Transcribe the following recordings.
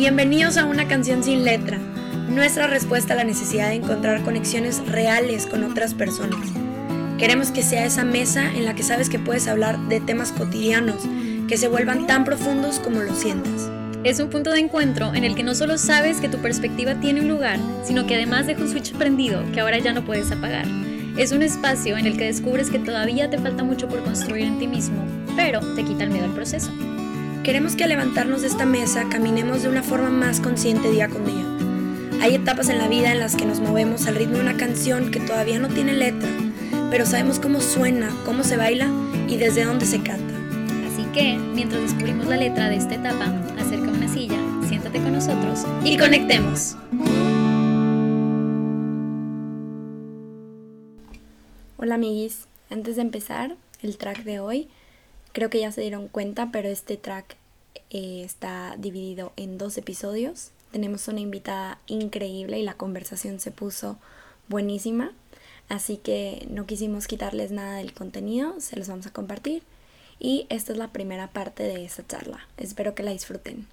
Bienvenidos a Una canción sin letra, nuestra respuesta a la necesidad de encontrar conexiones reales con otras personas. Queremos que sea esa mesa en la que sabes que puedes hablar de temas cotidianos que se vuelvan tan profundos como lo sientas. Es un punto de encuentro en el que no solo sabes que tu perspectiva tiene un lugar, sino que además deja un switch prendido que ahora ya no puedes apagar. Es un espacio en el que descubres que todavía te falta mucho por construir en ti mismo, pero te quita el miedo al proceso. Queremos que al levantarnos de esta mesa caminemos de una forma más consciente día con día. Hay etapas en la vida en las que nos movemos al ritmo de una canción que todavía no tiene letra, pero sabemos cómo suena, cómo se baila y desde dónde se canta. Así que, mientras descubrimos la letra de esta etapa, acerca una silla, siéntate con nosotros y conectemos. Hola amiguis, antes de empezar el track de hoy, creo que ya se dieron cuenta, pero este track eh, está dividido en dos episodios. Tenemos una invitada increíble y la conversación se puso buenísima, así que no quisimos quitarles nada del contenido, se los vamos a compartir y esta es la primera parte de esa charla. Espero que la disfruten.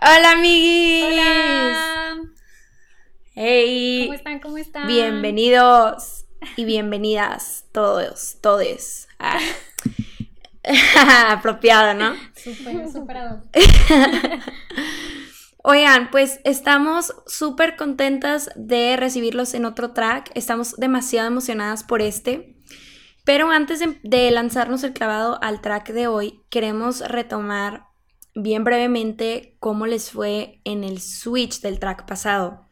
Hola amiguis. Hola. Hey. ¿Cómo están? ¿Cómo están? Bienvenidos y bienvenidas todos, todes. Ah. Apropiado, ¿no? Súper, súper Oigan, pues estamos súper contentas de recibirlos en otro track. Estamos demasiado emocionadas por este. Pero antes de, de, lanzarnos el clavado al track de hoy, queremos retomar bien brevemente cómo les fue en el switch del track pasado.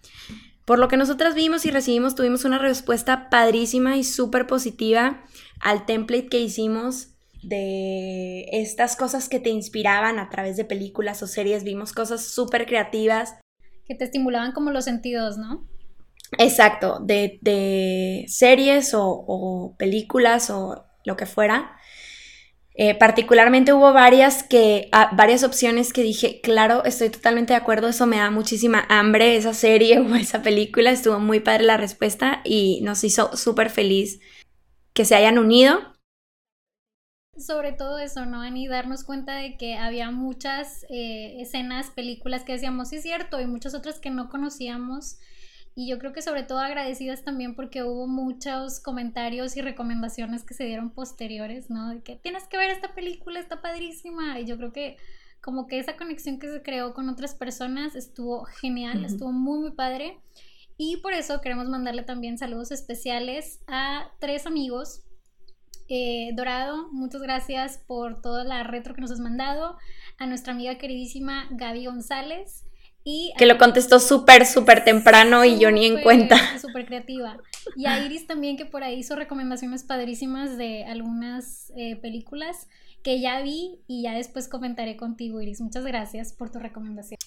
Por lo que nosotras vimos y recibimos, tuvimos una respuesta padrísima y súper positiva al template que hicimos de estas cosas que te inspiraban a través de películas o series. Vimos cosas súper creativas. Que te estimulaban como los sentidos, ¿no? Exacto, de, de series o, o, películas o lo que fuera. Eh, particularmente hubo varias que, ah, varias opciones que dije, claro, estoy totalmente de acuerdo, eso me da muchísima hambre, esa serie o esa película, estuvo muy padre la respuesta y nos hizo súper feliz que se hayan unido sobre todo eso, ¿no? Y darnos cuenta de que había muchas eh, escenas, películas que decíamos, sí es cierto, y muchas otras que no conocíamos. Y yo creo que sobre todo agradecidas también porque hubo muchos comentarios y recomendaciones que se dieron posteriores, ¿no? De que tienes que ver esta película, está padrísima. Y yo creo que como que esa conexión que se creó con otras personas estuvo genial, estuvo muy, muy padre. Y por eso queremos mandarle también saludos especiales a tres amigos eh, Dorado, muchas gracias por toda la retro que nos has mandado. A nuestra amiga queridísima Gaby González. Y que lo contestó súper, súper temprano y yo ni en cuenta. Súper creativa. Y a Iris también, que por ahí hizo recomendaciones padrísimas de algunas eh, películas que ya vi y ya después comentaré contigo, Iris. Muchas gracias por tu recomendación.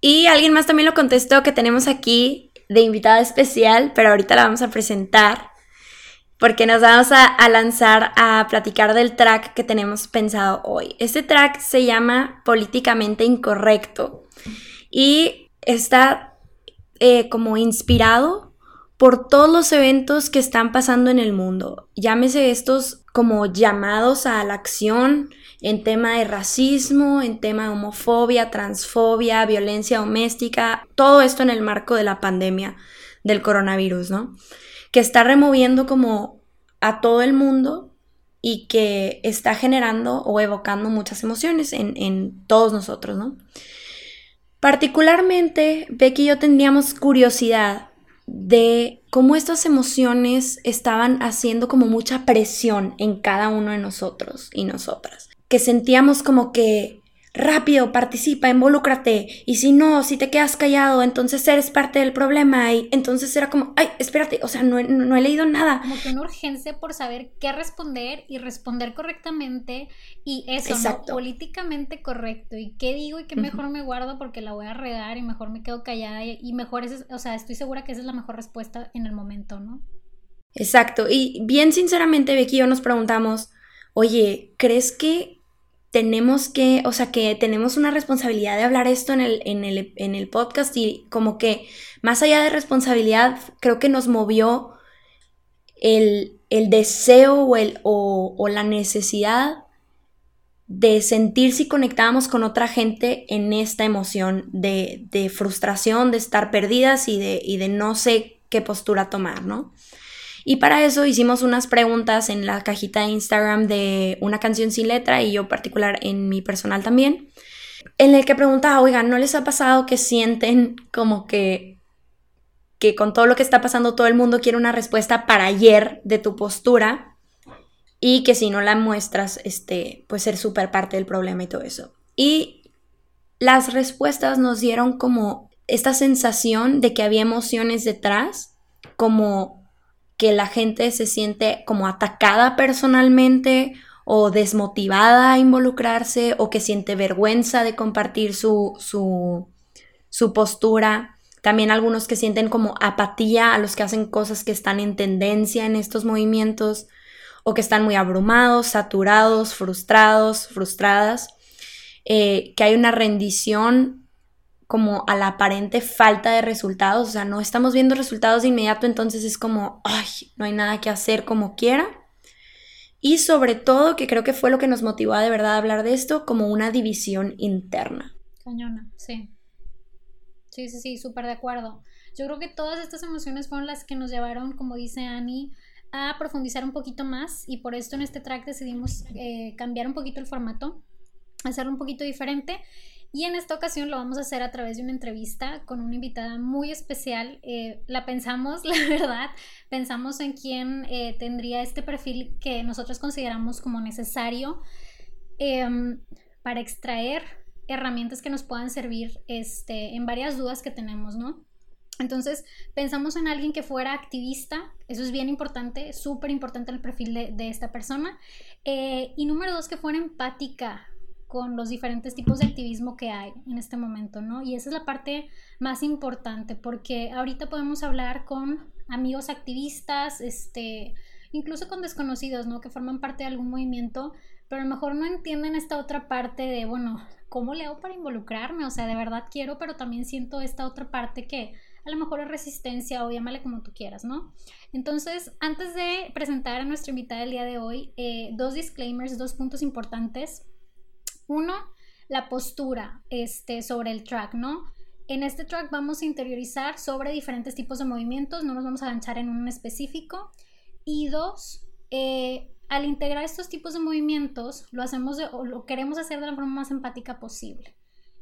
Y alguien más también lo contestó que tenemos aquí de invitada especial, pero ahorita la vamos a presentar porque nos vamos a, lanzar a platicar del track que tenemos pensado hoy. Este track se llama Políticamente Incorrecto y está eh, como inspirado por todos los eventos que están pasando en el mundo. Llámese estos como llamados a la acción en tema de racismo, en tema de homofobia, transfobia, violencia doméstica, todo esto en el marco de la pandemia del coronavirus, ¿no? Que está removiendo como a todo el mundo y que está generando o evocando muchas emociones en, todos nosotros, ¿no? Particularmente, Becky y yo tendríamos curiosidad de cómo estas emociones estaban haciendo como mucha presión en cada uno de nosotros y nosotras. Que sentíamos como que rápido, participa, involúcrate. Y si no, si te quedas callado, entonces eres parte del problema. Y entonces era como, ay, espérate, o sea, no, he leído nada. Como que una urgencia por saber qué responder y responder correctamente. Y eso, ¿no? Políticamente correcto. Y qué digo y qué mejor me guardo porque la voy a redar y mejor me quedo callada. Y mejor, es, o sea, estoy segura que esa es la mejor respuesta en el momento, ¿no? Exacto. Y bien sinceramente, Becky y yo nos preguntamos, oye, ¿crees que tenemos que, o sea, que tenemos una responsabilidad de hablar esto en el, en el, en el podcast y como que más allá de responsabilidad, creo que nos movió el, el deseo o, el, o, la necesidad de sentir si conectábamos con otra gente en esta emoción de, de frustración, de estar perdidas y de, y de no sé qué postura tomar, ¿no? Y para eso hicimos unas preguntas en la cajita de Instagram de una canción sin letra y yo particular en mi personal también, en el que preguntaba, oigan, ¿no les ha pasado que sienten como que, que con todo lo que está pasando todo el mundo quiere una respuesta para ayer de tu postura y que si no la muestras, este, pues ser súper parte del problema y todo eso? Y las respuestas nos dieron como esta sensación de que había emociones detrás, como que la gente se siente como atacada personalmente o desmotivada a involucrarse o que siente vergüenza de compartir su, su, su postura. También algunos que sienten como apatía a los que hacen cosas que están en tendencia en estos movimientos o que están muy abrumados, saturados, frustrados, frustradas. Eh, que hay una rendición como a la aparente falta de resultados, o sea, no estamos viendo resultados de inmediato, entonces es como, ay, no hay nada que hacer como quiera. Y sobre todo, que creo que fue lo que nos motivó a de verdad a hablar de esto, como una división interna. Cañona, sí. Sí, sí, sí, súper de acuerdo. Yo creo que todas estas emociones fueron las que nos llevaron, como dice Annie, a profundizar un poquito más y por esto en este track decidimos eh, cambiar un poquito el formato, hacerlo un poquito diferente y en esta ocasión lo vamos a hacer a través de una entrevista con una invitada muy especial. Eh, la pensamos, la verdad, pensamos en quién eh, tendría este perfil que nosotros consideramos como necesario em, para extraer herramientas que nos puedan servir este, en varias dudas que tenemos, ¿no? Entonces, pensamos en alguien que fuera activista, eso es bien importante, súper importante el perfil de, esta persona. Eh, y número dos, que fuera empática, con los diferentes tipos de activismo que hay en este momento, ¿no? Y esa es la parte más importante, porque ahorita podemos hablar con amigos activistas, este, incluso con desconocidos, ¿no? Que forman parte de algún movimiento, pero a lo mejor no entienden esta otra parte de, bueno, ¿cómo le hago para involucrarme? O sea, de verdad quiero, pero también siento esta otra parte que a lo mejor es resistencia o llámale como tú quieras, ¿no? Entonces, antes de presentar a nuestra invitada el día de hoy, eh, dos disclaimers, dos puntos importantes. Uno, la postura este, sobre el track, ¿no? En este track vamos a interiorizar sobre diferentes tipos de movimientos, no nos vamos a lanzar en un específico. Y dos, eh, al integrar estos tipos de movimientos, lo hacemos o lo queremos hacer de la forma más empática posible.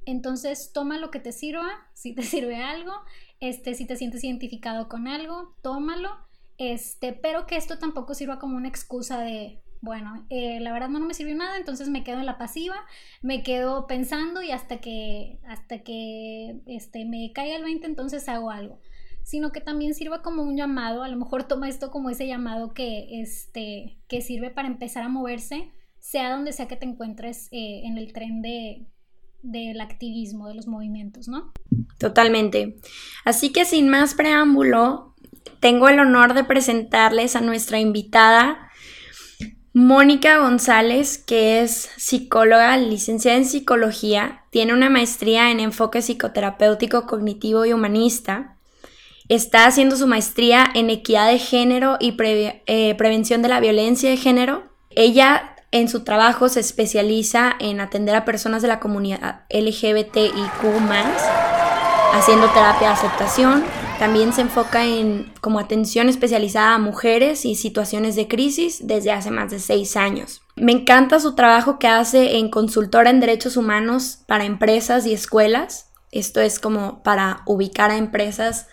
Entonces, toma lo que te sirva, si te sirve algo, este, si te sientes identificado con algo, tómalo, este, pero que esto tampoco sirva como una excusa de, bueno, eh, la verdad no, me sirvió nada, entonces me quedo en la pasiva, me quedo pensando y hasta que, hasta que este, me caiga el 20 entonces hago algo. Sino que también sirva como un llamado, a lo mejor toma esto como ese llamado que, este, que sirve para empezar a moverse, sea donde sea que te encuentres eh, en el tren de, del activismo, de los movimientos, ¿no? Totalmente. Así que sin más preámbulo, tengo el honor de presentarles a nuestra invitada Mónica González, que es psicóloga, licenciada en psicología, tiene una maestría en enfoque psicoterapéutico, cognitivo y humanista. Está haciendo su maestría en equidad de género y eh, prevención de la violencia de género. Ella en su trabajo se especializa en atender a personas de la comunidad LGBTIQ, haciendo terapia de aceptación, también se enfoca en como atención especializada a mujeres y situaciones de crisis desde hace más de seis años. Me encanta su trabajo que hace en consultora en derechos humanos para empresas y escuelas. Esto es como para ubicar a empresas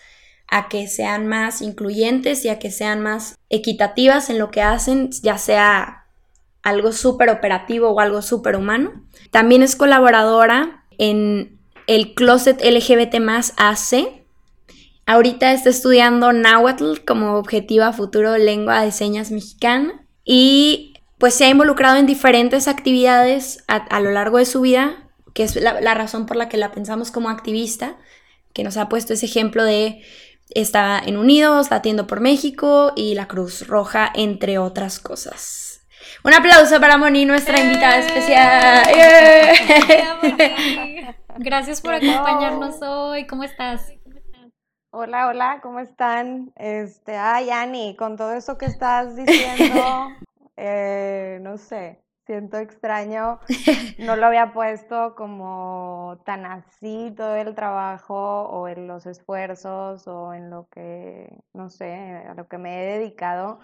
a que sean más incluyentes y a que sean más equitativas en lo que hacen, ya sea algo súper operativo o algo súper humano. También es colaboradora en el Closet LGBT más AC, Ahorita está estudiando náhuatl como objetiva futuro lengua de señas mexicana y pues se ha involucrado en diferentes actividades a, lo largo de su vida, que es la, razón por la que la pensamos como activista, que nos ha puesto ese ejemplo de está en Unidos, latiendo por México y la Cruz Roja, entre otras cosas. Un aplauso para Moni, nuestra invitada especial. Gracias por acompañarnos hoy. ¿Cómo estás? Hola, hola, ¿cómo están? Este, ay, Ani, con todo eso que estás diciendo, eh, no sé, siento extraño. No lo había puesto como tan así todo el trabajo o en los esfuerzos o en lo que, no sé, a lo que me he dedicado.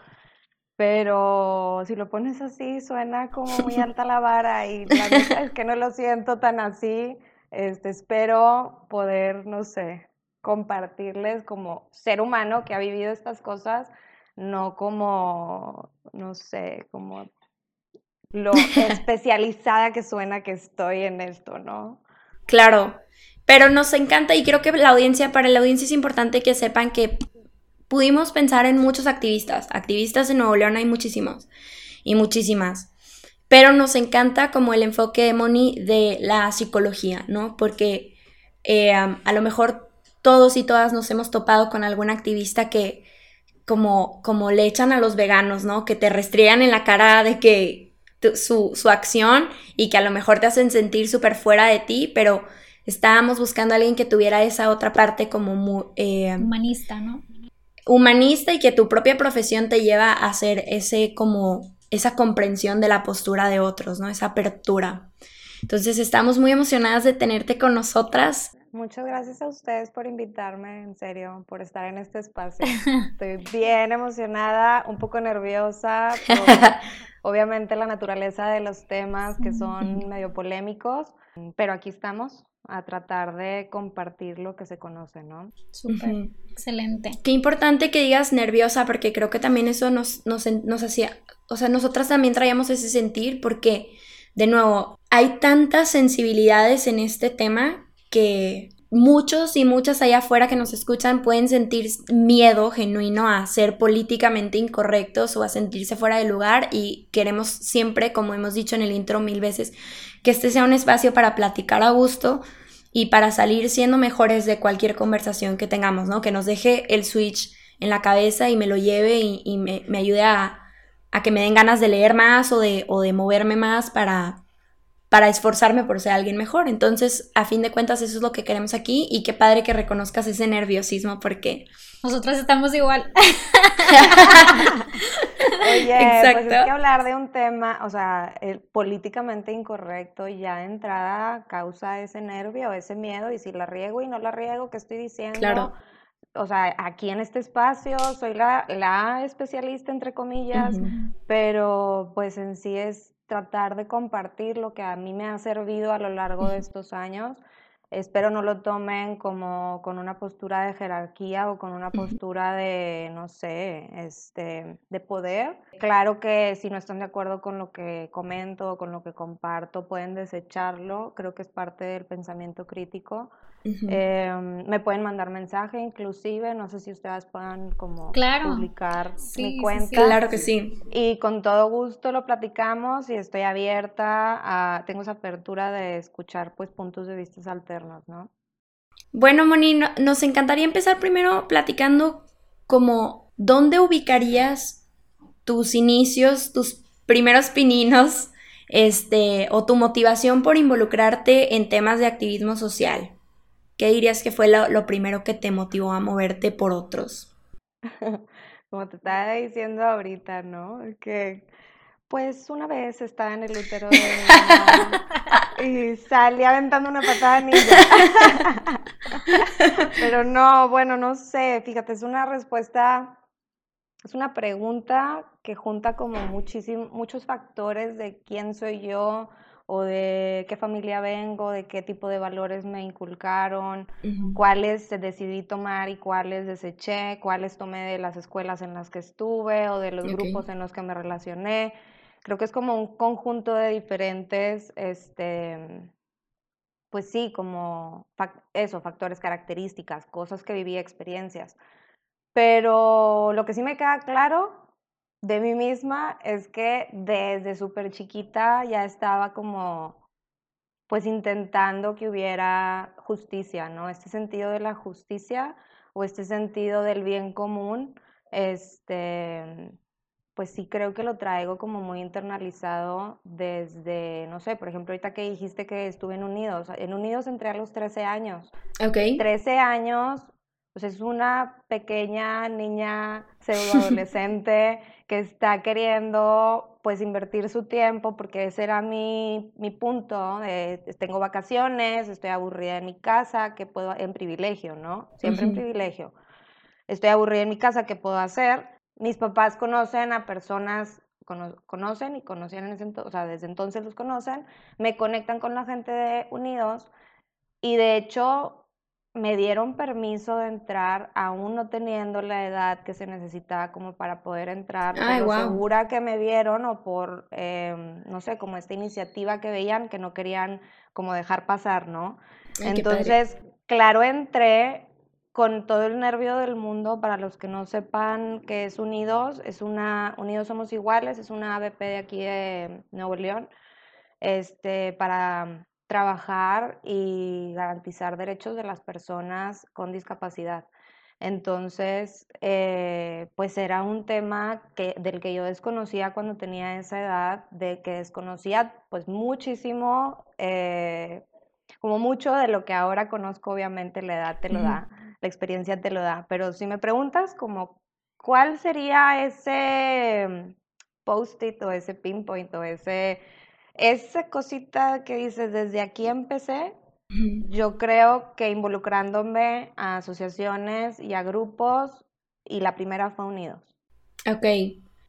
Pero si lo pones así, suena como muy alta la vara y la verdad es que no lo siento tan así. Este, espero poder, no sé, compartirles como ser humano que ha vivido estas cosas, no como, no sé, como lo especializada que suena que estoy en esto, ¿no? Claro, pero nos encanta y creo que la audiencia, para la audiencia es importante que sepan que pudimos pensar en muchos activistas. Activistas en Nuevo León hay muchísimos y muchísimas. Pero nos encanta como el enfoque de Moni de la psicología, ¿no? Porque eh, a lo mejor todos y todas nos hemos topado con algún activista que como, como le echan a los veganos, ¿no? Que te restriegan en la cara de que su, su acción y que a lo mejor te hacen sentir súper fuera de ti, pero estábamos buscando a alguien que tuviera esa otra parte como muy... Eh, humanista, ¿no? Humanista y que tu propia profesión te lleva a hacer ese como esa comprensión de la postura de otros, ¿no? Esa apertura. Entonces estamos muy emocionadas de tenerte con nosotras. Muchas gracias a ustedes por invitarme, en serio, por estar en este espacio. Estoy bien emocionada, un poco nerviosa por obviamente la naturaleza de los temas que son medio polémicos, pero aquí estamos a tratar de compartir lo que se conoce, ¿no? Súper, excelente. Qué importante que digas nerviosa, porque creo que también eso nos, nos, nos hacía, o sea, nosotras también traíamos ese sentir, porque, de nuevo, hay tantas sensibilidades en este tema que muchos y muchas allá afuera que nos escuchan pueden sentir miedo genuino a ser políticamente incorrectos o a sentirse fuera de lugar y queremos siempre, como hemos dicho en el intro mil veces, que este sea un espacio para platicar a gusto y para salir siendo mejores de cualquier conversación que tengamos, ¿no? Que nos deje el switch en la cabeza y me lo lleve y, me, ayude a, a, que me den ganas de leer más o de, o de moverme más para, para esforzarme por ser alguien mejor. Entonces, a fin de cuentas, eso es lo que queremos aquí y qué padre que reconozcas ese nerviosismo porque... Nosotras estamos igual. Oye, Exacto. pues es que hablar de un tema, o sea, el políticamente incorrecto ya de entrada causa ese nervio, ese miedo y si la riego y no la riego, ¿qué estoy diciendo? Claro. O sea, aquí en este espacio soy la, la especialista, entre comillas, pero pues en sí es tratar de compartir lo que a mí me ha servido a lo largo de estos años. Espero no lo tomen como con una postura de jerarquía o con una postura de, no sé, este, de poder. Claro que si no están de acuerdo con lo que comento o con lo que comparto, pueden desecharlo. Creo que es parte del pensamiento crítico. Em, me pueden mandar mensaje, inclusive, no sé si ustedes puedan como publicar mi cuenta. claro que sí. Y con todo gusto lo platicamos y estoy abierta a, tengo esa apertura de escuchar pues puntos de vista alternos, ¿no? Bueno, Moni, nos encantaría empezar primero platicando como dónde ubicarías tus inicios, tus primeros pininos, este, o tu motivación por involucrarte en temas de activismo social. ¿Qué dirías que fue lo, primero que te motivó a moverte por otros? Como te estaba diciendo ahorita, ¿no? Que pues una vez estaba en el útero de y salí aventando una patada ninja. Pero no, bueno, no sé, fíjate, es una respuesta, es una pregunta que junta como muchísimos, muchos factores de quién soy yo, o de qué familia vengo, de qué tipo de valores me inculcaron, cuáles decidí tomar y cuáles deseché, cuáles tomé de las escuelas en las que estuve o de los grupos en los que me relacioné. Creo que es como un conjunto de diferentes, este, pues sí, como eso, factores, características, cosas que viví, experiencias. Pero lo que sí me queda claro de mí misma es que desde súper chiquita ya estaba como pues intentando que hubiera justicia, ¿no? Este sentido de la justicia o este sentido del bien común, este, pues sí creo que lo traigo como muy internalizado desde, no sé, por ejemplo, ahorita que dijiste que estuve en Unidos, en Unidos entré a los 13 años. Ok. 13 años Sea, es una pequeña niña pseudoadolescente que está queriendo pues invertir su tiempo porque ese era mi, mi punto. tengo vacaciones, estoy aburrida en mi casa, que puedo, en privilegio, ¿no? Siempre en privilegio. Estoy aburrida en mi casa, ¿qué puedo hacer? Mis papás conocen a personas conocen y conocían en ese entonces, o sea, desde entonces los conocen, me conectan con la gente de Unidos y de hecho me dieron permiso de entrar aún no teniendo la edad que se necesitaba como para poder entrar, Ay, por segura que me vieron o por, em, no sé, como esta iniciativa que veían que no querían como dejar pasar, ¿no? Entonces, claro, entré con todo el nervio del mundo, para los que no sepan qué es Unidos, es una, Unidos Somos Iguales, es una ABP de aquí de Nuevo León, este, para trabajar y garantizar derechos de las personas con discapacidad. Entonces, eh, pues era un tema que, del que yo desconocía cuando tenía esa edad, de que desconocía pues muchísimo, eh, como mucho de lo que ahora conozco, obviamente la edad te lo da la experiencia te lo da. Pero si me preguntas como, ¿cuál sería ese post-it o ese pinpoint o ese, esa cosita que dices, desde aquí empecé? Yo creo que involucrándome a asociaciones y a grupos, y la primera fue Unidos. Ok.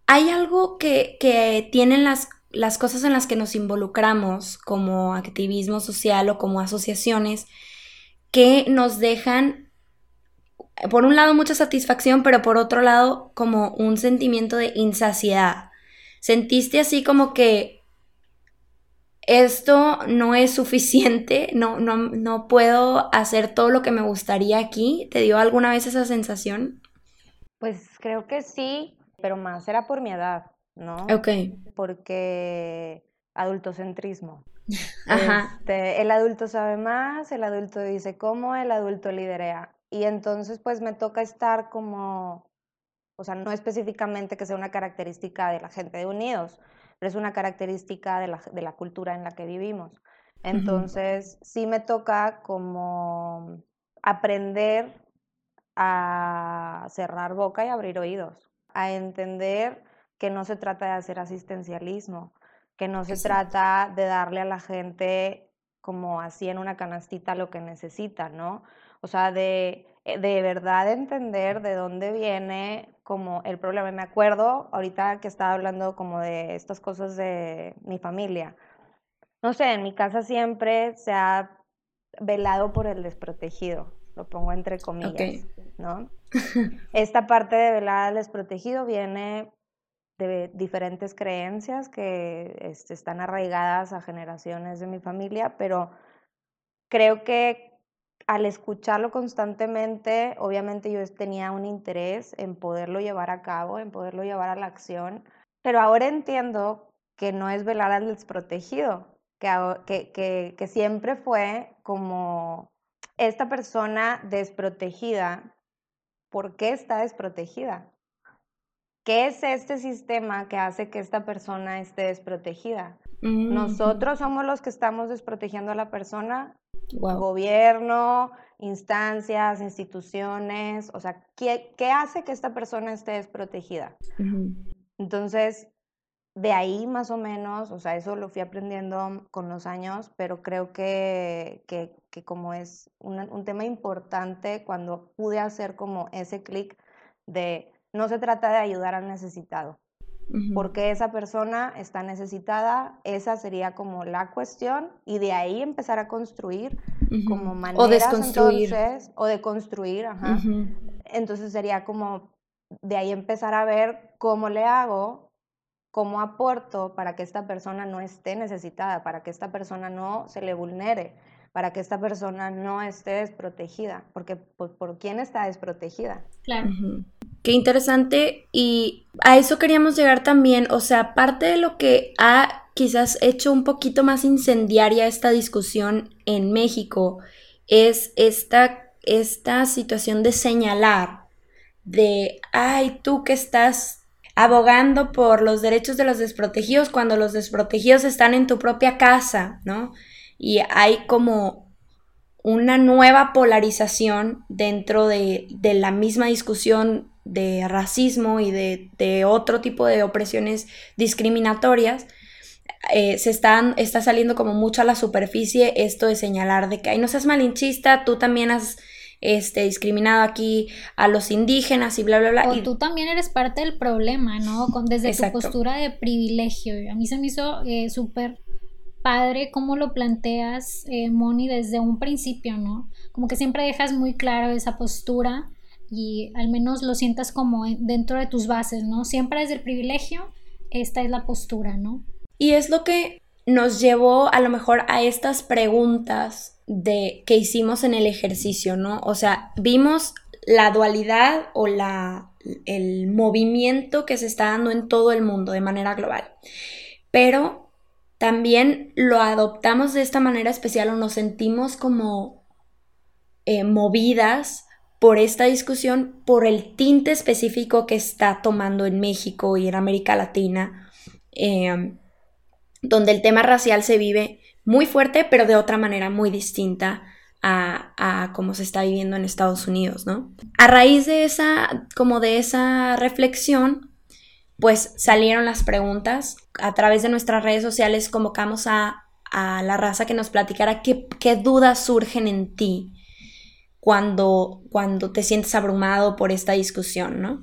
¿Hay algo que, que tienen las, las cosas en las que nos involucramos como activismo social o como asociaciones que nos dejan por un lado mucha satisfacción, pero por otro lado como un sentimiento de insaciedad. Sentiste así como que esto no es suficiente, no, no, no puedo hacer todo lo que me gustaría aquí. ¿Te dio alguna vez esa sensación? Pues creo que sí, pero más era por mi edad, ¿no? Ok. Porque adultocentrismo. Ajá. Este, el adulto sabe más, el adulto dice cómo, el adulto liderea. Y entonces pues me toca estar como, o sea, no específicamente que sea una característica de la gente de Unidos, pero es una característica de la, de la cultura en la que vivimos. Entonces sí me toca como aprender a cerrar boca y abrir oídos, a entender que no se trata de hacer asistencialismo, que no se trata de darle a la gente como así en una canastita lo que necesita, ¿no? O sea, de, eh, de verdad entender de dónde viene como el problema. Me acuerdo ahorita que estaba hablando como de estas cosas de mi familia. No sé, en mi casa siempre se ha velado por el desprotegido, lo pongo entre comillas, ¿no? Esta parte de velar al desprotegido viene de diferentes creencias que este, están arraigadas a generaciones de mi familia, pero creo que al escucharlo constantemente, obviamente yo tenía un interés en poderlo llevar a cabo, en poderlo llevar a la acción, pero ahora entiendo que no es velar al desprotegido, que, que, que, siempre fue como esta persona desprotegida, ¿por qué está desprotegida? ¿Qué es este sistema que hace que esta persona esté desprotegida? Mm. Nosotros somos los que estamos desprotegiendo a la persona Gobierno, instancias, instituciones, o sea, ¿qué, ¿qué, hace que esta persona esté desprotegida? Entonces, de ahí más o menos, o sea, eso lo fui aprendiendo con los años, pero creo que, que, que como es un, un, tema importante cuando pude hacer como ese clic de no se trata de ayudar al necesitado, porque esa persona está necesitada, esa sería como la cuestión y de ahí empezar a construir como maneras o desconstruir. entonces o de construir, ajá. Entonces sería como de ahí empezar a ver cómo le hago, cómo aporto para que esta persona no esté necesitada, para que esta persona no se le vulnere, para que esta persona no esté desprotegida, porque pues, ¿por quién está desprotegida? Claro. Qué interesante y a eso queríamos llegar también, o sea, parte de lo que ha quizás hecho un poquito más incendiaria esta discusión en México es esta, esta situación de señalar, de, ay, tú que estás abogando por los derechos de los desprotegidos cuando los desprotegidos están en tu propia casa, ¿no? Y hay como una nueva polarización dentro de, la misma discusión de racismo y de, otro tipo de opresiones discriminatorias, eh, se están, está saliendo como mucho a la superficie esto de señalar de que, ay, no seas malinchista, tú también has este, discriminado aquí a los indígenas y bla, bla, bla. O tú también eres parte del problema, ¿no? Con, desde tu postura de privilegio. A mí se me hizo eh, súper padre cómo lo planteas, eh, Moni, desde un principio, ¿no? Como que siempre dejas muy claro esa postura y al menos lo sientas como dentro de tus bases, ¿no? Siempre desde el privilegio, esta es la postura, ¿no? Y es lo que nos llevó a lo mejor a estas preguntas de que hicimos en el ejercicio, ¿no? O sea, vimos la dualidad o la, el movimiento que se está dando en todo el mundo de manera global. Pero también lo adoptamos de esta manera especial o nos sentimos como eh, movidas por esta discusión, por el tinte específico que está tomando en México y en América Latina, em, donde el tema racial se vive muy fuerte, pero de otra manera muy distinta a, a cómo se está viviendo en Estados Unidos, ¿no? A raíz de esa, como de esa reflexión, pues salieron las preguntas. A través de nuestras redes sociales convocamos a, la raza que nos platicara qué, dudas surgen en ti cuando, cuando te sientes abrumado por esta discusión, ¿no?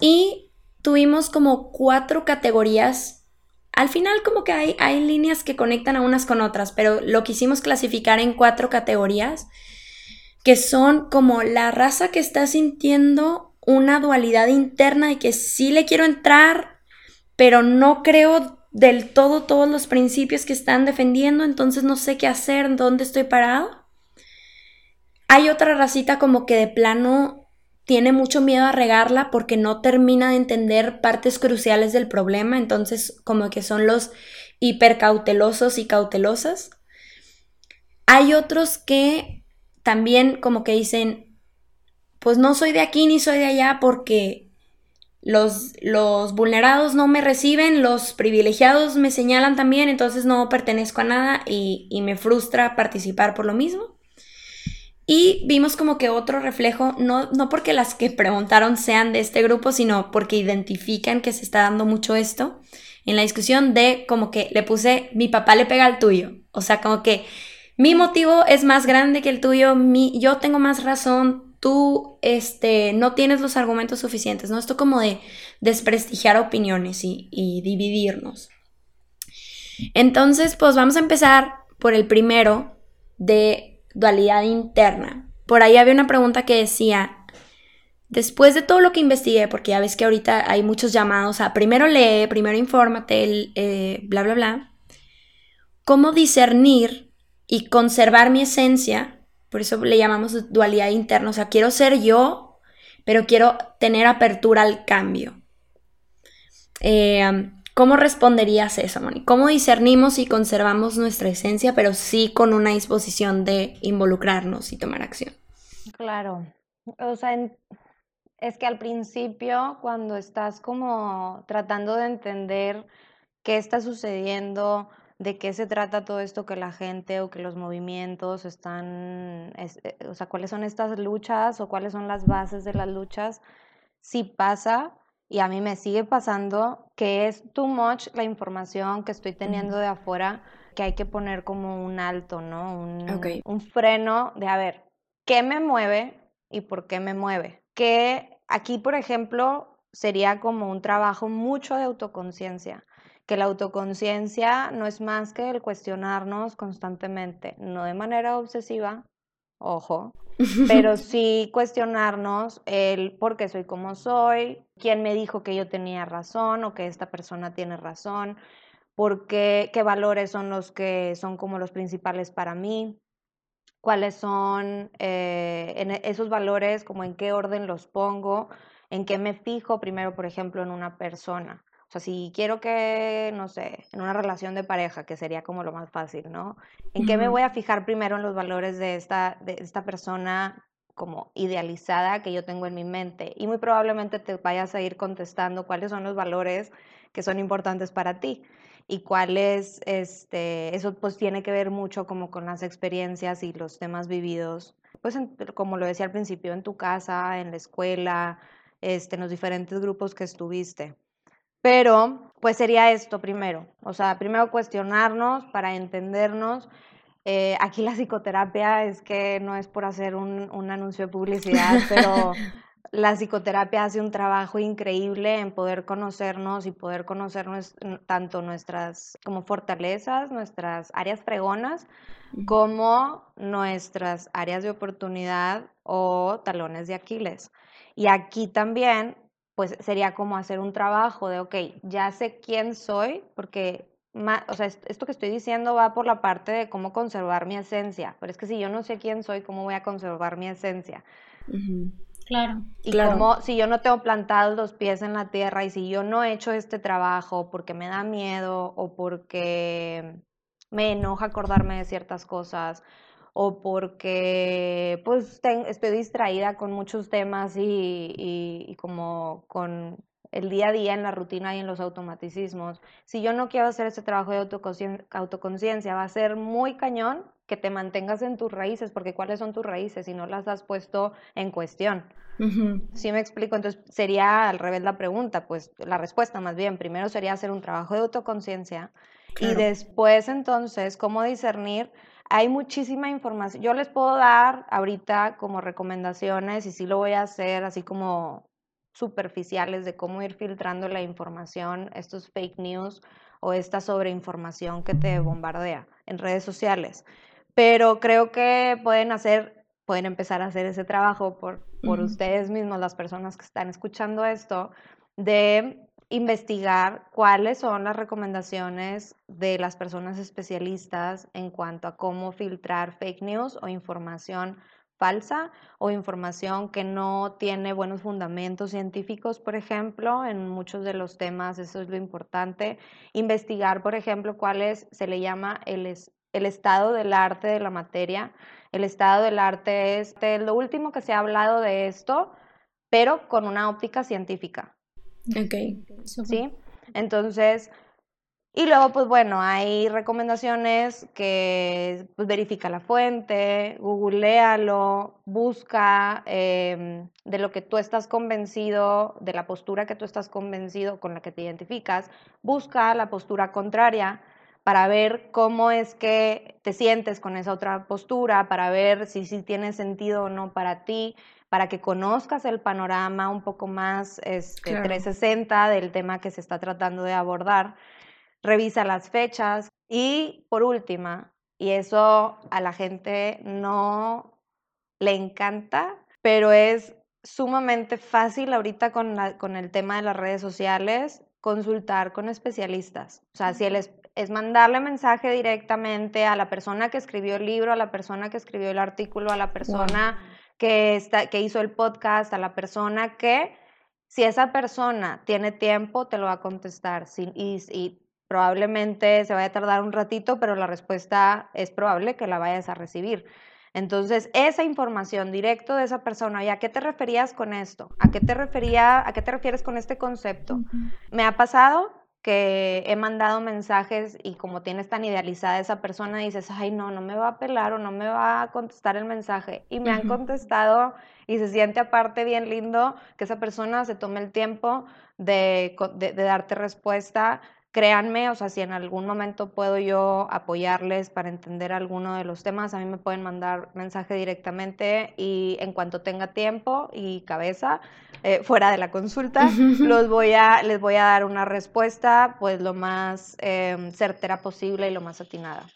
Y tuvimos como cuatro categorías. Al final como que hay, hay líneas que conectan a unas con otras, pero lo quisimos clasificar en cuatro categorías que son como la raza que está sintiendo una dualidad interna de que sí le quiero entrar, pero no creo del todo todos los principios que están defendiendo, entonces no sé qué hacer, dónde estoy parado. Hay otra racita como que de plano tiene mucho miedo a regarla porque no termina de entender partes cruciales del problema, entonces como que son los hipercautelosos y cautelosas. Hay otros que también como que dicen, pues no soy de aquí ni soy de allá porque los, los vulnerados no me reciben, los privilegiados me señalan también, entonces no pertenezco a nada y, me frustra participar por lo mismo. Y vimos como que otro reflejo, no, no porque las que preguntaron sean de este grupo, sino porque identifican que se está dando mucho esto en la discusión de como que le puse mi papá le pega al tuyo. O sea, como que mi motivo es más grande que el tuyo, mi, yo tengo más razón, tú este, no tienes los argumentos suficientes, ¿no? Esto como de desprestigiar opiniones y, dividirnos. Entonces, pues vamos a empezar por el primero de dualidad interna. Por ahí había una pregunta que decía, después de todo lo que investigué, porque ya ves que ahorita hay muchos llamados a primero lee, primero infórmate, eh, bla, bla, bla, ¿cómo discernir y conservar mi esencia por eso le llamamos dualidad interna. O sea, quiero ser yo, pero quiero tener apertura al cambio. Eh, ¿Cómo responderías eso, Moni? ¿Cómo discernimos y conservamos nuestra esencia, pero sí con una disposición de involucrarnos y tomar acción? Claro. O sea, es que al principio, cuando estás como tratando de entender qué está sucediendo, de qué se trata todo esto que la gente o que los movimientos están, eh, o sea, cuáles son estas luchas o cuáles son las bases de las luchas, si pasa, y a mí me sigue pasando, que es too much la información que estoy teniendo de afuera, que hay que poner como un alto, ¿no? Un, un freno de, a ver, ¿qué me mueve y por qué me mueve? Que aquí, por ejemplo, sería como un trabajo mucho de autoconciencia que la autoconciencia no es más que el cuestionarnos constantemente, no de manera obsesiva, ojo, pero sí cuestionarnos el por qué soy como soy, quién me dijo que yo tenía razón o que esta persona tiene razón, por qué, qué valores son los que son como los principales para mí, cuáles son eh, en esos valores, como en qué orden los pongo, en qué me fijo primero, por ejemplo, en una persona. Sea, si quiero que, no sé, en una relación de pareja, que sería como lo más fácil, ¿no? ¿En qué me voy a fijar primero en los valores de esta, de esta persona como idealizada que yo tengo en mi mente? Y muy probablemente te vayas a ir contestando cuáles son los valores que son importantes para ti y cuáles, este, eso pues tiene que ver mucho como con las experiencias y los temas vividos, pues como lo decía al principio, en tu casa, en la escuela, este, en los diferentes grupos que estuviste. Pero, pues sería esto primero, o sea, primero cuestionarnos para entendernos. Eh, aquí la psicoterapia es que no es por hacer un, un anuncio de publicidad, pero la psicoterapia hace un trabajo increíble en poder conocernos y poder conocer tanto nuestras como fortalezas, nuestras áreas fregonas, como nuestras áreas de oportunidad o talones de Aquiles. Y aquí también, pues sería como hacer un trabajo de, ok, ya sé quién soy, porque, o sea, esto que estoy diciendo va por la parte de cómo conservar mi esencia, pero es que si yo no sé quién soy, ¿cómo voy a conservar mi esencia? Claro. Y como si yo no tengo plantados los pies en la tierra y si yo no he hecho este trabajo porque me da miedo o porque me enoja acordarme de ciertas cosas o porque pues estoy distraída con muchos temas y, y, como con el día a día en la rutina y en los automatismos. Si yo no quiero hacer ese trabajo de autoconciencia, va a ser muy cañón que te mantengas en tus raíces, porque ¿cuáles son tus raíces si no las has puesto en cuestión? Sí me explico, entonces sería al revés la pregunta, pues la respuesta más bien, primero sería hacer un trabajo de autoconciencia y después entonces, ¿cómo discernir? Hay muchísima información, yo les puedo dar ahorita como recomendaciones y sí lo voy a hacer así como superficiales de cómo ir filtrando la información, estos fake news o esta sobreinformación que te bombardea en redes sociales. Pero creo que pueden hacer, pueden empezar a hacer ese trabajo por, por ustedes mismos, las personas que están escuchando esto, de investigar cuáles son las recomendaciones de las personas especialistas en cuanto a cómo filtrar fake news o información falsa o información que no tiene buenos fundamentos científicos, por ejemplo, en muchos de los temas, eso es lo importante. Investigar, por ejemplo, cuáles se le llama el, el estado del arte de la materia. El estado del arte es lo último que se ha hablado de esto, pero con una óptica científica. Ok. ¿Sí? Entonces, y luego, pues bueno, hay recomendaciones que pues, verifica la fuente, googlealo, busca em, de lo que tú estás convencido, de la postura que tú estás convencido con la que te identificas, busca la postura contraria para ver cómo es que te sientes con esa otra postura, para ver si, si tiene sentido o no para ti, para que conozcas el panorama un poco más este, 360 del tema que se está tratando de abordar. Revisa las fechas y por última, y eso a la gente no le encanta, pero es sumamente fácil ahorita con, con el tema de las redes sociales consultar con especialistas. O sea, si el, es mandarle mensaje directamente a la persona que escribió el libro, a la persona que escribió el artículo, a la persona que, está, que hizo el podcast, a la persona que, si esa persona tiene tiempo, te lo va a contestar. y, y probablemente se vaya a tardar un ratito, pero la respuesta es probable que la vayas a recibir. Entonces, esa información directo de esa persona, ¿y a qué te referías con esto? ¿A qué te refería, a qué te refieres con este concepto? Me ha pasado que he mandado mensajes y como tienes tan idealizada esa persona, dices, ay, no, no me va a pelar o no me va a contestar el mensaje. Y me han contestado y se siente aparte bien lindo que esa persona se tome el tiempo de, de, de darte respuesta créanme, o sea, si en algún momento puedo yo apoyarles para entender alguno de los temas, a mí me pueden mandar mensaje directamente y en cuanto tenga tiempo y cabeza, eh, fuera de la consulta, los voy a, les voy a dar una respuesta pues lo más em, certera posible y lo más atinada.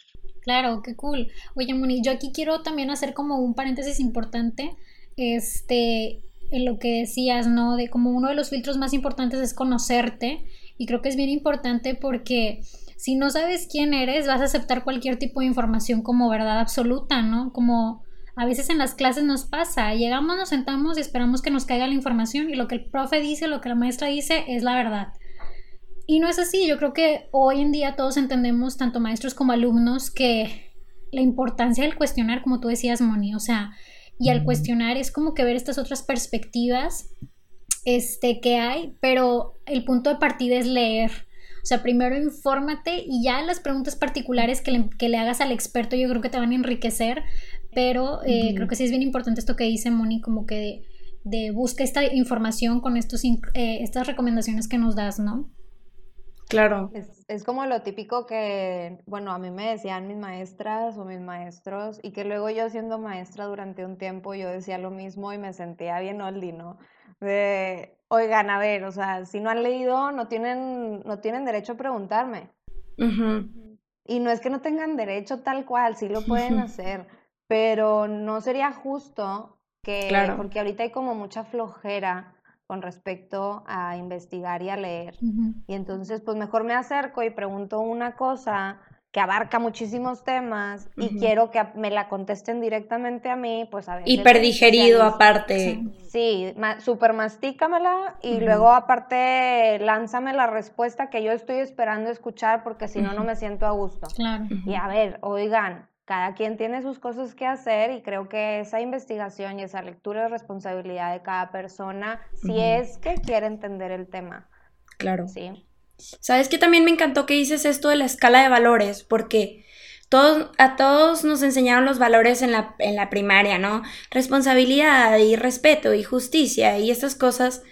Claro, qué cool. Oye, Moni, yo aquí quiero también hacer como un paréntesis importante, este, en lo que decías, ¿no? De como uno de los filtros más importantes es conocerte y creo que es bien importante porque si no sabes quién eres, vas a aceptar cualquier tipo de información como verdad absoluta, ¿no? Como a veces en las clases nos pasa, llegamos, nos sentamos y esperamos que nos caiga la información y lo que el profe dice, lo que la maestra dice es la verdad. Y no es así, yo creo que hoy en día todos entendemos, tanto maestros como alumnos, que la importancia del cuestionar, como tú decías, Moni, o sea, y al cuestionar es como que ver estas otras perspectivas este, que hay, pero el punto de partida es leer. O sea, primero infórmate y ya las preguntas particulares que le, que le hagas al experto yo creo que te van a enriquecer, pero eh, creo que sí es bien importante esto que dice Moni, como que de, de busca esta información con estos, eh, estas recomendaciones que nos das, ¿no? Claro. Es, es, como lo típico que, bueno, a mí me decían mis maestras o mis maestros y que luego yo siendo maestra durante un tiempo yo decía lo mismo y me sentía bien oldie, ¿no? De, oigan, a ver, o sea, si no han leído, no tienen, no tienen derecho a preguntarme. Y no es que no tengan derecho tal cual, sí lo pueden hacer, pero no sería justo que, claro. porque ahorita hay como mucha flojera con respecto a investigar y a leer. Y entonces, pues mejor me acerco y pregunto una cosa que abarca muchísimos temas y quiero que me la contesten directamente a mí, pues a ver. Hiperdigerido aparte. Sí, super mastícamela y luego aparte lánzame la respuesta que yo estoy esperando escuchar porque si no, no me siento a gusto. Claro. Y a ver, oigan, cada quien tiene sus cosas que hacer y creo que esa investigación y esa lectura es responsabilidad de cada persona si es que quiere entender el tema. Claro. Sí. Sabes que también me encantó que dices esto de la escala de valores, porque todos, a todos nos enseñaron los valores en la, en la primaria, ¿no? Responsabilidad y respeto y justicia y estas cosas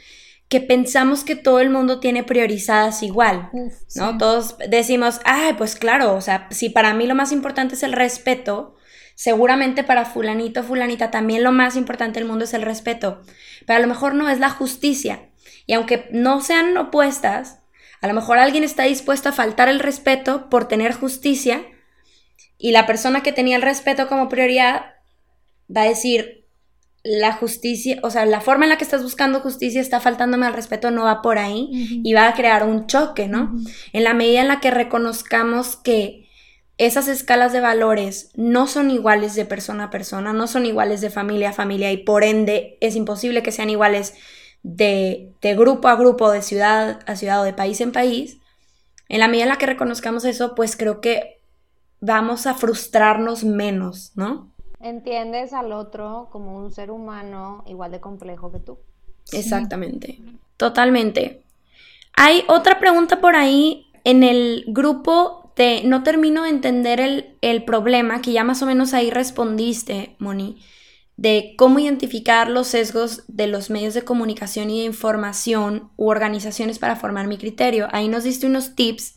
que pensamos que todo el mundo tiene priorizadas igual, ¿no? Todos decimos, ay, pues claro, o sea, si para mí lo más importante es el respeto, seguramente para fulanito, fulanita también lo más importante del mundo es el respeto, pero a lo mejor no es la justicia. Y aunque no sean opuestas, a lo mejor alguien está dispuesto a faltar el respeto por tener justicia y la persona que tenía el respeto como prioridad va a decir, la justicia, o sea, la forma en la que estás buscando justicia está faltándome al respeto, no va por ahí y va a crear un choque, ¿no? En la medida en la que reconozcamos que esas escalas de valores no son iguales de persona a persona, no son iguales de familia a familia y por ende es imposible que sean iguales de, de grupo a grupo, de ciudad a ciudad o de país en país, en la medida en la que reconozcamos eso, pues creo que vamos a frustrarnos menos, ¿no? Entiendes al otro como un ser humano igual de complejo que tú. Exactamente, totalmente. Hay otra pregunta por ahí en el grupo de no termino de entender el, el problema, que ya más o menos ahí respondiste, Moni, de cómo identificar los sesgos de los medios de comunicación y de información u organizaciones para formar mi criterio. Ahí nos diste unos tips.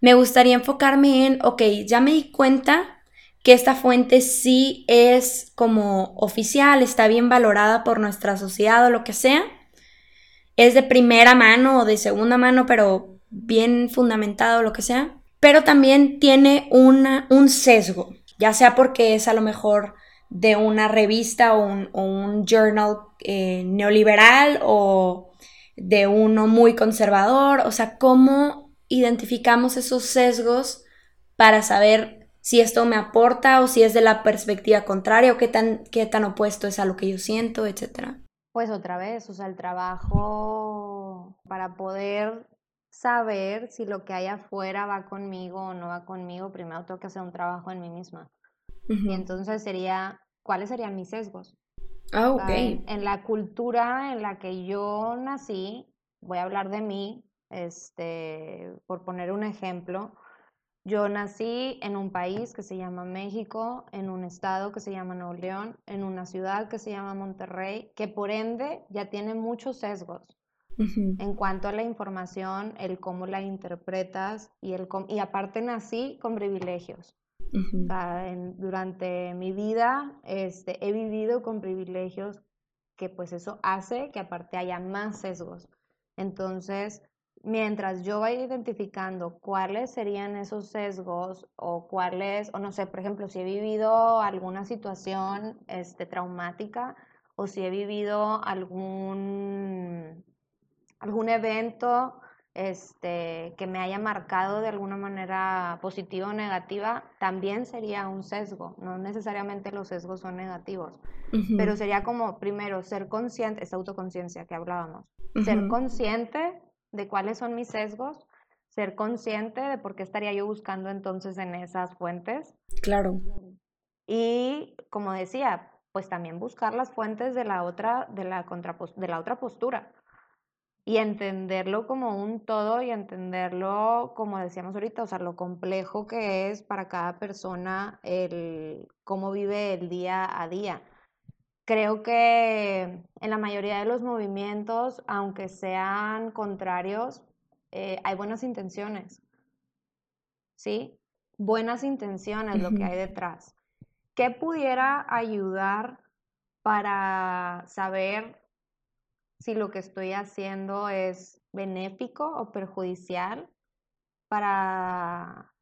Me gustaría enfocarme en, ok, ya me di cuenta que esta fuente sí es como oficial, está bien valorada por nuestra sociedad o lo que sea. Es de primera mano o de segunda mano, pero bien fundamentado o lo que sea. Pero también tiene una, un sesgo, ya sea porque es a lo mejor de una revista o un, journal eh, neoliberal o de uno muy conservador. O sea, ¿cómo identificamos esos sesgos para saber si esto me aporta o si es de la perspectiva contraria o qué tan, qué tan opuesto es a lo que yo siento, etcétera. Pues otra vez, o sea, el trabajo para poder saber si lo que hay afuera va conmigo o no va conmigo, primero tengo que hacer un trabajo en mí misma. Y entonces sería, ¿cuáles serían mis sesgos? Ah, ok. En la cultura en la que yo nací, voy a hablar de mí, este, por poner un ejemplo, yo nací en un país que se llama México, en un estado que se llama Nuevo León, en una ciudad que se llama Monterrey, que por ende ya tiene muchos sesgos en cuanto a la información, el cómo la interpretas y, el y aparte nací con privilegios. Durante mi vida este, he vivido con privilegios que pues eso hace que aparte haya más sesgos. Entonces, mientras yo vaya identificando cuáles serían esos sesgos o cuáles, o no sé, por ejemplo, si he vivido alguna situación este, traumática o si he vivido algún, algún evento este, que me haya marcado de alguna manera positiva o negativa, también sería un sesgo. No necesariamente los sesgos son negativos, pero sería como, primero, ser consciente, esa autoconciencia que hablábamos, ser consciente de cuáles son mis sesgos, ser consciente de por qué estaría yo buscando entonces en esas fuentes. Claro. Y como decía, pues también buscar las fuentes de la otra, de la, de la otra postura. Y entenderlo como un todo y entenderlo, como decíamos ahorita, o sea, lo complejo que es para cada persona el cómo vive el día a día. Creo que en la mayoría de los movimientos, aunque sean contrarios, eh, hay buenas intenciones. ¿Sí? Buenas intenciones lo que hay detrás. ¿Qué pudiera ayudar para saber si lo que estoy haciendo es benéfico o perjudicial para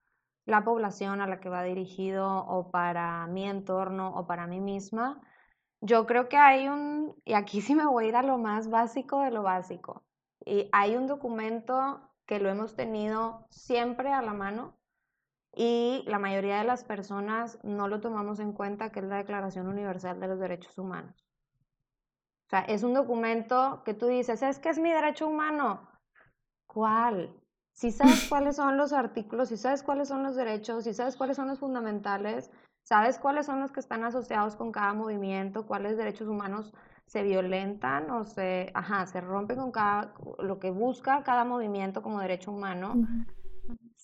la población a la que va dirigido o para mi entorno o para mí misma. Yo creo que hay un, y aquí sí me voy a ir a lo más básico de lo básico, y hay un documento que lo hemos tenido siempre a la mano y la mayoría de las personas no lo tomamos en cuenta, que es la Declaración Universal de los Derechos Humanos. Sea, es un documento que tú dices, es que es mi derecho humano. ¿Cuál? Si sabes cuáles son los artículos, si sabes cuáles son los derechos, si sabes cuáles son los fundamentales, sabes cuáles son los que están asociados con cada movimiento, cuáles derechos humanos se violentan o se, ajá, se rompen con cada, lo que busca cada movimiento como derecho humano.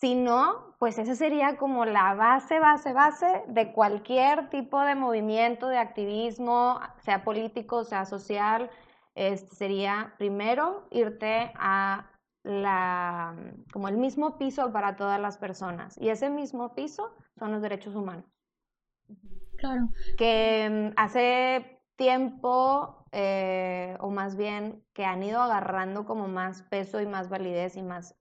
Si no, pues esa sería como la base, base, base de cualquier tipo de movimiento, de activismo, sea político, sea social. Este sería primero irte a la, como el mismo piso para todas las personas. Y ese mismo piso son los derechos humanos. Claro. Que hace tiempo, eh, o más bien que han ido agarrando como más peso y más validez y más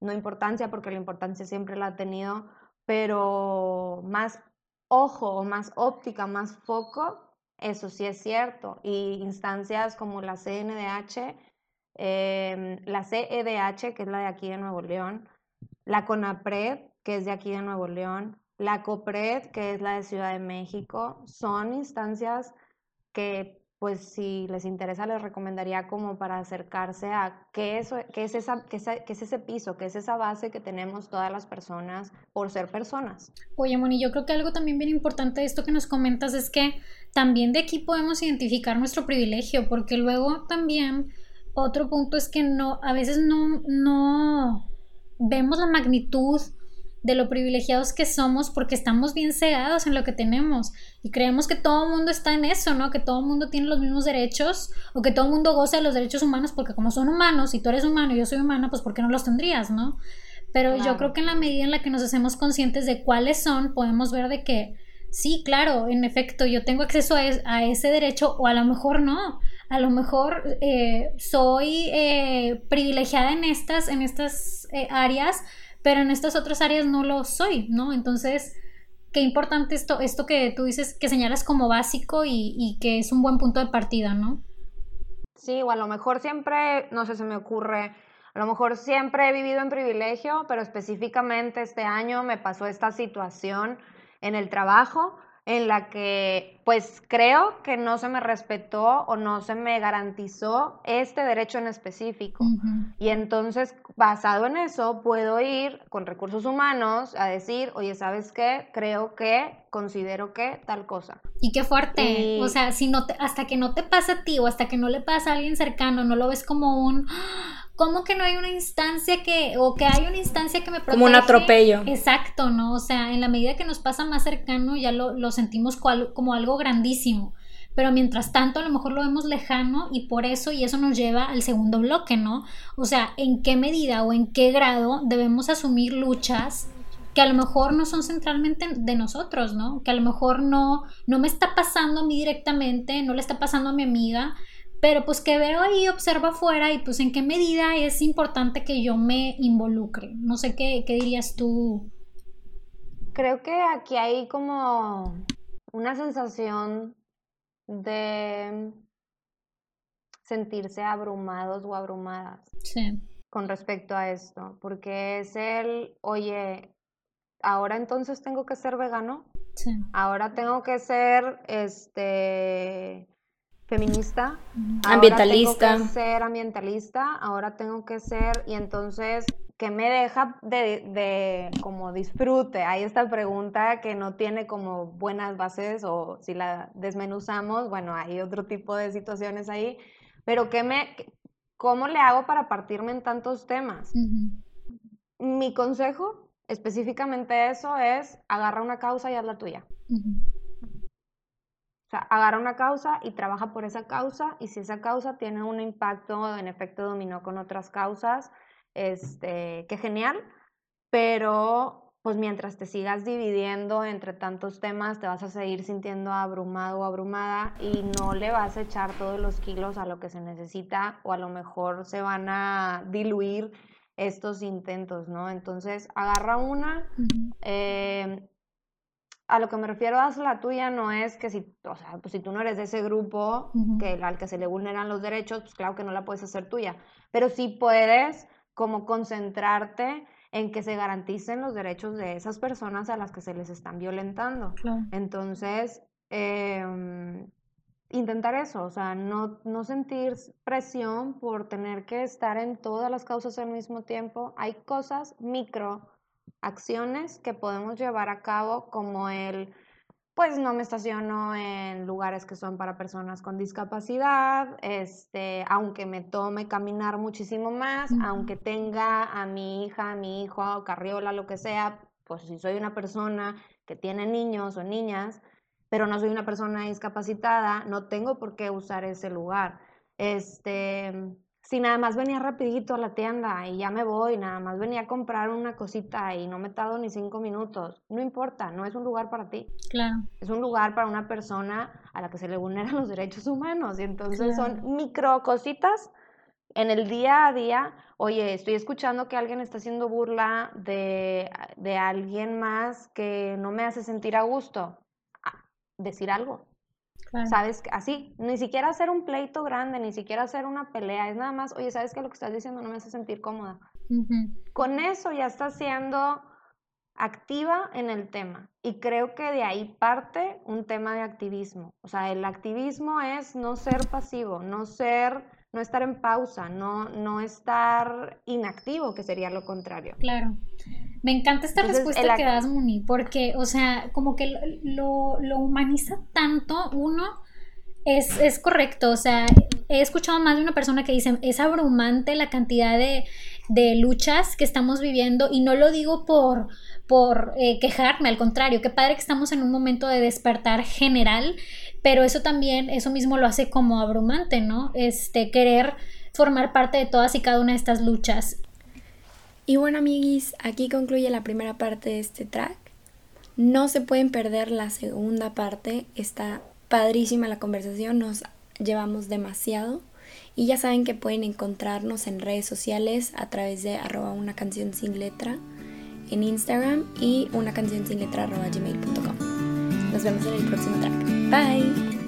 no importancia, porque la importancia siempre la ha tenido, pero más ojo o más óptica, más foco, eso sí es cierto. Y instancias como la CNDH, em, la CEDH, que es la de aquí de Nuevo León, la CONAPRED, que es de aquí de Nuevo León, la COPRED, que es la de Ciudad de México, son instancias que pues si les interesa les recomendaría como para acercarse a qué es, qué es, esa, qué es, ese piso, qué es esa base que tenemos todas las personas por ser personas. Oye, Moni, yo creo que algo también bien importante de esto que nos comentas es que también de aquí podemos identificar nuestro privilegio, porque luego también otro punto es que no, a veces no, no vemos la magnitud de lo privilegiados que somos porque estamos bien cegados en lo que tenemos y creemos que todo el mundo está en eso, ¿no? Que todo el mundo tiene los mismos derechos o que todo el mundo goza de los derechos humanos porque como son humanos y tú eres humano y yo soy humana, pues ¿por qué no los tendrías, no? Pero yo creo que en la medida en la que nos hacemos conscientes de cuáles son, podemos ver de que sí, claro, en efecto, yo tengo acceso a, ese derecho o a lo mejor no. A lo mejor eh, soy eh, privilegiada en estas, en estas eh, áreas, pero en estas otras áreas no lo soy, ¿no? Entonces, qué importante esto, esto que tú dices, que señalas como básico y, y que es un buen punto de partida, ¿no? Sí, o a lo mejor siempre, no sé, se me ocurre, a lo mejor siempre he vivido en privilegio, pero específicamente este año me pasó esta situación en el trabajo en la que pues creo que no se me respetó o no se me garantizó este derecho en específico. Y entonces, basado en eso, puedo ir con recursos humanos a decir, oye, ¿sabes qué? Creo que, considero que tal cosa. Y qué fuerte. O sea, si no te, hasta que no te pasa a ti o hasta que no le pasa a alguien cercano, no lo ves como un ¿cómo que no hay una instancia que, o que hay una instancia que me protege? Como un atropello. Exacto, ¿no? O sea, en la medida que nos pasa más cercano, ya lo, lo sentimos como algo grandísimo. Pero mientras tanto, a lo mejor lo vemos lejano y por eso, y eso nos lleva al segundo bloque, ¿no? O sea, ¿en qué medida o en qué grado debemos asumir luchas que a lo mejor no son centralmente de nosotros, ¿no? Que a lo mejor no, no me está pasando a mí directamente, no le está pasando a mi amiga, pero pues que veo ahí, observo afuera y pues en qué medida es importante que yo me involucre. No sé qué, qué dirías tú. Creo que aquí hay como una sensación de sentirse abrumados o abrumadas sí. con respecto a esto, porque es el, oye, ahora entonces tengo que ser vegano, sí. ahora tengo que ser, este, feminista, ambientalista. Ahora tengo que ser ambientalista, ahora tengo que ser, y entonces, ¿qué me deja de, de como disfrute? Hay esta pregunta que no tiene como buenas bases o si la desmenuzamos, bueno, hay otro tipo de situaciones ahí, pero ¿qué me, ¿cómo le hago para partirme en tantos temas? Mi consejo, específicamente eso, es agarra una causa y haz la tuya. O sea, agarra una causa y trabaja por esa causa y si esa causa tiene un impacto en efecto dominó con otras causas, este, qué genial, pero pues mientras te sigas dividiendo entre tantos temas, te vas a seguir sintiendo abrumado o abrumada y no le vas a echar todos los kilos a lo que se necesita o a lo mejor se van a diluir estos intentos, ¿no? Entonces, agarra una, a lo que me refiero, haz la tuya, no es que si, o sea, pues si tú no eres de ese grupo que, al que se le vulneran los derechos, pues claro que no la puedes hacer tuya, pero sí puedes como concentrarte en que se garanticen los derechos de esas personas a las que se les están violentando. Entonces, em, intentar eso, o sea, no, no sentir presión por tener que estar en todas las causas al mismo tiempo. Hay cosas micro acciones que podemos llevar a cabo como el, pues no me estaciono en lugares que son para personas con discapacidad, este, aunque me tome caminar muchísimo más, aunque tenga a mi hija, a mi hijo, carriola, lo que sea, pues si soy una persona que tiene niños o niñas, pero no soy una persona discapacitada, no tengo por qué usar ese lugar. Este, si nada más venía rapidito a la tienda y ya me voy, nada más venía a comprar una cosita y no me tardo ni cinco minutos, no importa, no es un lugar para ti. Claro. Es un lugar para una persona a la que se le vulneran los derechos humanos y entonces son micro cositas en el día a día. Oye, estoy escuchando que alguien está haciendo burla de, de alguien más que no me hace sentir a gusto. Ah, decir algo ¿Sabes? Así, ni siquiera hacer un pleito grande, ni siquiera hacer una pelea, es nada más, oye, ¿sabes que lo que estás diciendo no me hace sentir cómoda? Con eso ya estás siendo activa en el tema. Y creo que de ahí parte un tema de activismo. O sea, el activismo es no ser pasivo, no ser, no estar en pausa, no, no estar inactivo, que sería lo contrario. Claro. Me encanta esta respuesta que das, Muni, porque, o sea, como que lo, humaniza tanto uno. Es, es, correcto, o sea, he escuchado más de una persona que dice, es abrumante la cantidad de, de luchas que estamos viviendo y no lo digo por, por eh, quejarme, al contrario, qué padre que estamos en un momento de despertar general, pero eso también, eso mismo lo hace como abrumante, ¿no? Este, querer formar parte de todas y cada una de estas luchas. Y bueno, amiguis, aquí concluye la primera parte de este track. No se pueden perder la segunda parte. Está padrísima la conversación, nos llevamos demasiado. Y ya saben que pueden encontrarnos en redes sociales a través de arroba una canción sin letra en Instagram y una canción sin letra arroba gmail.com. Nos vemos en el próximo track. Bye.